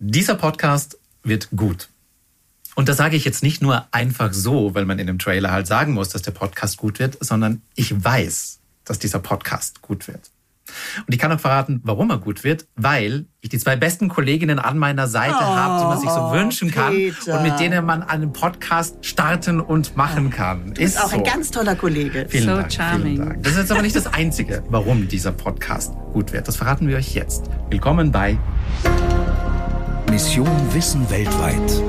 Dieser Podcast wird gut. Und das sage ich jetzt nicht nur einfach so, weil man in dem Trailer halt sagen muss, dass der Podcast gut wird, sondern ich weiß, dass dieser Podcast gut wird. Und ich kann auch verraten, warum er gut wird, weil ich die zwei besten Kolleginnen an meiner Seite oh, habe, die man sich so wünschen kann Peter. und mit denen man einen Podcast starten und machen kann. Du bist auch so. ein ganz toller Kollege. Vielen so Dank, charming. Vielen Dank. Das ist jetzt aber nicht das Einzige, warum dieser Podcast gut wird. Das verraten wir euch jetzt. Willkommen bei Mission Wissen weltweit.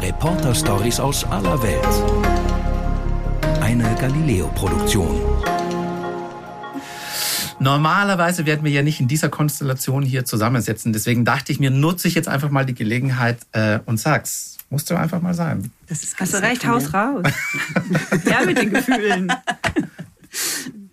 Reporter-Stories aus aller Welt. Eine Galileo-Produktion. Normalerweise werden wir ja nicht in dieser Konstellation hier zusammensetzen. Deswegen dachte ich mir, nutze ich jetzt einfach mal die Gelegenheit äh, und sag's. Musst du einfach mal sein. Das ist Hast du recht, Haus raus. ja, mit den Gefühlen.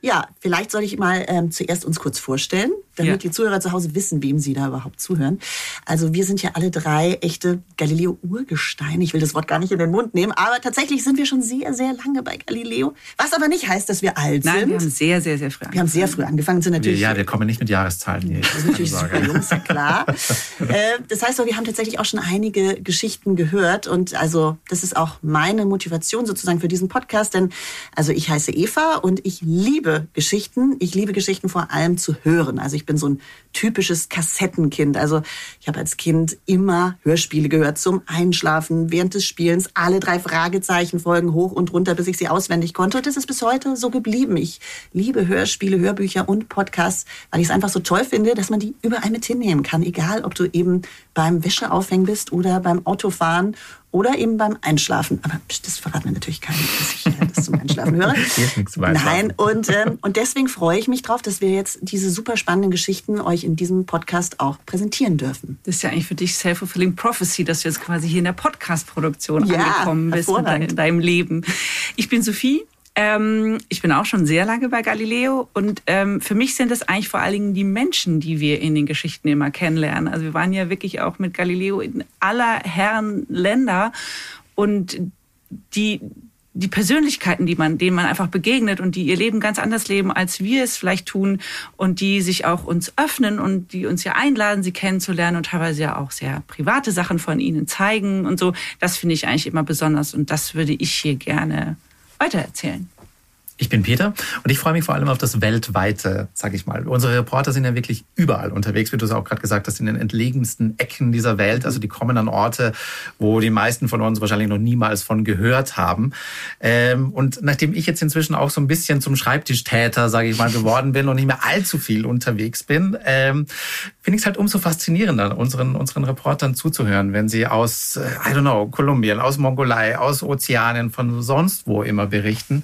Ja, vielleicht soll ich mal ähm, zuerst uns kurz vorstellen, damit ja. die Zuhörer zu Hause wissen, wem sie da überhaupt zuhören. Also wir sind ja alle drei echte Galileo-Urgesteine. Ich will das Wort gar nicht in den Mund nehmen, aber tatsächlich sind wir schon sehr, sehr lange bei Galileo. Was aber nicht heißt, dass wir alt Nein, sind. Nein, wir haben sehr, sehr, sehr früh angefangen. Wir haben sehr früh angefangen. Sind natürlich, ja, wir kommen nicht mit Jahreszahlen hier. Das ist natürlich super jung, ist ja klar. äh, das heißt, wir haben tatsächlich auch schon einige Geschichten gehört und also das ist auch meine Motivation sozusagen für diesen Podcast, denn also ich heiße Eva und ich liebe liebe Geschichten. Ich liebe Geschichten vor allem zu hören. Also ich bin so ein typisches Kassettenkind. Also ich habe als Kind immer Hörspiele gehört zum Einschlafen, während des Spielens. Alle drei Fragezeichen folgen hoch und runter, bis ich sie auswendig konnte. Und das ist bis heute so geblieben. Ich liebe Hörspiele, Hörbücher und Podcasts, weil ich es einfach so toll finde, dass man die überall mit hinnehmen kann. Egal, ob du eben beim Wäscheaufhängen bist oder beim Autofahren oder eben beim Einschlafen. Aber das verraten wir natürlich keinem, dass ich das zum Einschlafen höre. Nein, und, ähm, und deswegen freue ich mich drauf, dass wir jetzt diese super spannenden Geschichten euch in diesem Podcast auch präsentieren dürfen. Das ist ja eigentlich für dich self-fulfilling prophecy, dass du jetzt quasi hier in der Podcast-Produktion ja, angekommen bist in deinem Leben. Ich bin Sophie, ähm, ich bin auch schon sehr lange bei Galileo und ähm, für mich sind es eigentlich vor allen Dingen die Menschen, die wir in den Geschichten immer kennenlernen. Also wir waren ja wirklich auch mit Galileo in aller Herren Länder und die die Persönlichkeiten, die man, denen man einfach begegnet und die ihr Leben ganz anders leben, als wir es vielleicht tun und die sich auch uns öffnen und die uns ja einladen, sie kennenzulernen und teilweise ja auch sehr private Sachen von ihnen zeigen und so. Das finde ich eigentlich immer besonders und das würde ich hier gerne weitererzählen. Ich bin Peter und ich freue mich vor allem auf das Weltweite, sag ich mal. Unsere Reporter sind ja wirklich überall unterwegs, wie du es auch gerade gesagt hast, in den entlegensten Ecken dieser Welt. Also die kommen an Orte, wo die meisten von uns wahrscheinlich noch niemals von gehört haben. Ähm, und nachdem ich jetzt inzwischen auch so ein bisschen zum Schreibtischtäter, sage ich mal, geworden bin und nicht mehr allzu viel unterwegs bin, ähm, finde ich es halt umso faszinierender, unseren, unseren Reportern zuzuhören, wenn sie aus, äh, I don't know, Kolumbien, aus Mongolei, aus Ozeanien, von sonst wo immer berichten.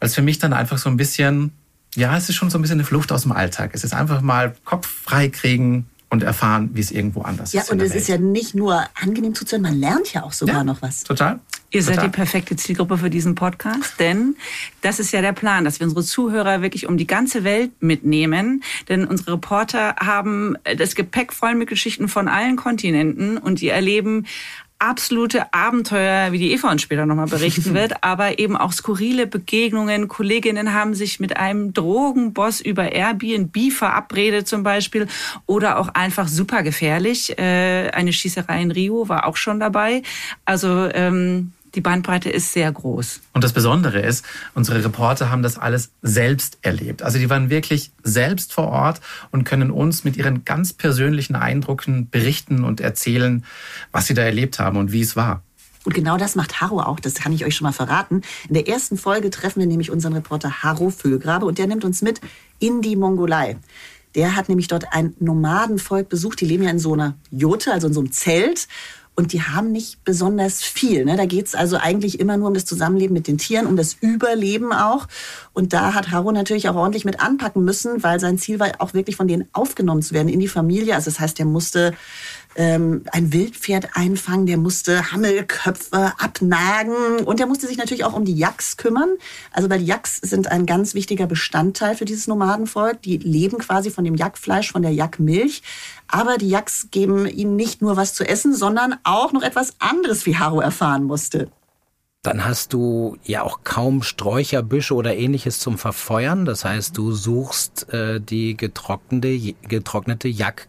Weil für mich dann einfach so ein bisschen, ja, es ist schon so ein bisschen eine Flucht aus dem Alltag. Es ist einfach mal Kopf frei kriegen, und erfahren, wie es irgendwo anders ja, ist. Ja, und es Welt. ist ja nicht nur angenehm zuzuhören, man lernt ja auch sogar ja, noch was. Total. Ihr seid die perfekte Zielgruppe für diesen Podcast, denn das ist ja der Plan, dass wir unsere Zuhörer wirklich um die ganze Welt mitnehmen. Denn unsere Reporter haben das Gepäck voll mit Geschichten von allen Kontinenten und die erleben absolute Abenteuer, wie die Eva uns später nochmal berichten wird, aber eben auch skurrile Begegnungen. Kolleginnen haben sich mit einem Drogenboss über Airbnb verabredet zum Beispiel oder auch einfach super gefährlich. Äh, eine Schießerei in Rio war auch schon dabei. Also ähm, die Bandbreite ist sehr groß. Und das Besondere ist, unsere Reporter haben das alles selbst erlebt. Also die waren wirklich selbst vor Ort und können uns mit ihren ganz persönlichen Eindrücken berichten und erzählen, was sie da erlebt haben und wie es war. Und genau das macht Harro auch, das kann ich euch schon mal verraten. In der ersten Folge treffen wir nämlich unseren Reporter Harro Füllgrabe und der nimmt uns mit in die Mongolei. Der hat nämlich dort ein Nomadenvolk besucht. Die leben ja in so einer Jote, also in so einem Zelt. Und die haben nicht besonders viel. Ne? Da geht es also eigentlich immer nur um das Zusammenleben mit den Tieren, um das Überleben auch. Und da hat Haro natürlich auch ordentlich mit anpacken müssen, weil sein Ziel war auch wirklich von denen aufgenommen zu werden in die Familie. Also das heißt, er musste ähm, ein Wildpferd einfangen, der musste Hammelköpfe abnagen und der musste sich natürlich auch um die Yaks kümmern. Also weil die Yaks sind ein ganz wichtiger Bestandteil für dieses Nomadenvolk. Die leben quasi von dem Jackfleisch, von der Jackmilch. Aber die Yaks geben ihnen nicht nur was zu essen, sondern auch noch etwas anderes, wie Haro erfahren musste. Dann hast du ja auch kaum Sträucherbüsche oder ähnliches zum Verfeuern. Das heißt, du suchst äh, die getrocknete, getrocknete Jack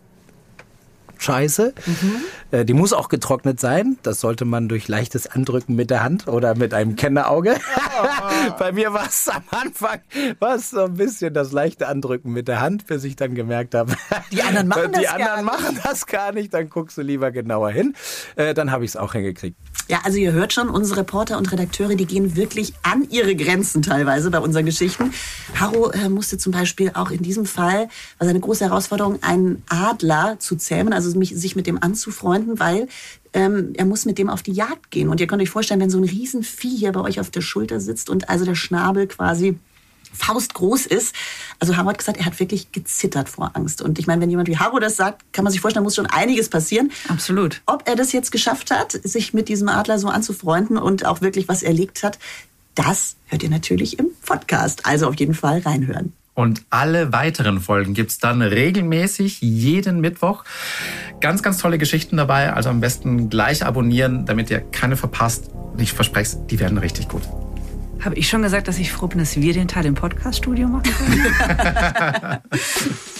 scheiße. Mhm. Äh, die muss auch getrocknet sein. Das sollte man durch leichtes Andrücken mit der Hand oder mit einem Kennerauge. Oh. Bei mir war es am Anfang war's so ein bisschen das leichte Andrücken mit der Hand, bis ich dann gemerkt habe, die anderen machen, die das, anderen gar machen nicht. das gar nicht. Dann guckst du lieber genauer hin. Äh, dann habe ich es auch hingekriegt. Ja, also ihr hört schon, unsere Reporter und Redakteure, die gehen wirklich an ihre Grenzen teilweise bei unseren Geschichten. Harro äh, musste zum Beispiel auch in diesem Fall, war seine große Herausforderung, einen Adler zu zähmen, also mich, sich mit dem anzufreunden, weil ähm, er muss mit dem auf die Jagd gehen. Und ihr könnt euch vorstellen, wenn so ein Riesenvieh hier bei euch auf der Schulter sitzt und also der Schnabel quasi faustgroß ist. Also Haro hat gesagt, er hat wirklich gezittert vor Angst. Und ich meine, wenn jemand wie Haro das sagt, kann man sich vorstellen, muss schon einiges passieren. Absolut. Ob er das jetzt geschafft hat, sich mit diesem Adler so anzufreunden und auch wirklich was erlegt hat, das hört ihr natürlich im Podcast. Also auf jeden Fall reinhören. Und alle weiteren Folgen gibt es dann regelmäßig jeden Mittwoch. Ganz, ganz tolle Geschichten dabei. Also am besten gleich abonnieren, damit ihr keine verpasst. Ich verspreche es, die werden richtig gut. Habe ich schon gesagt, dass ich froh bin, dass wir den Teil im Podcaststudio machen können?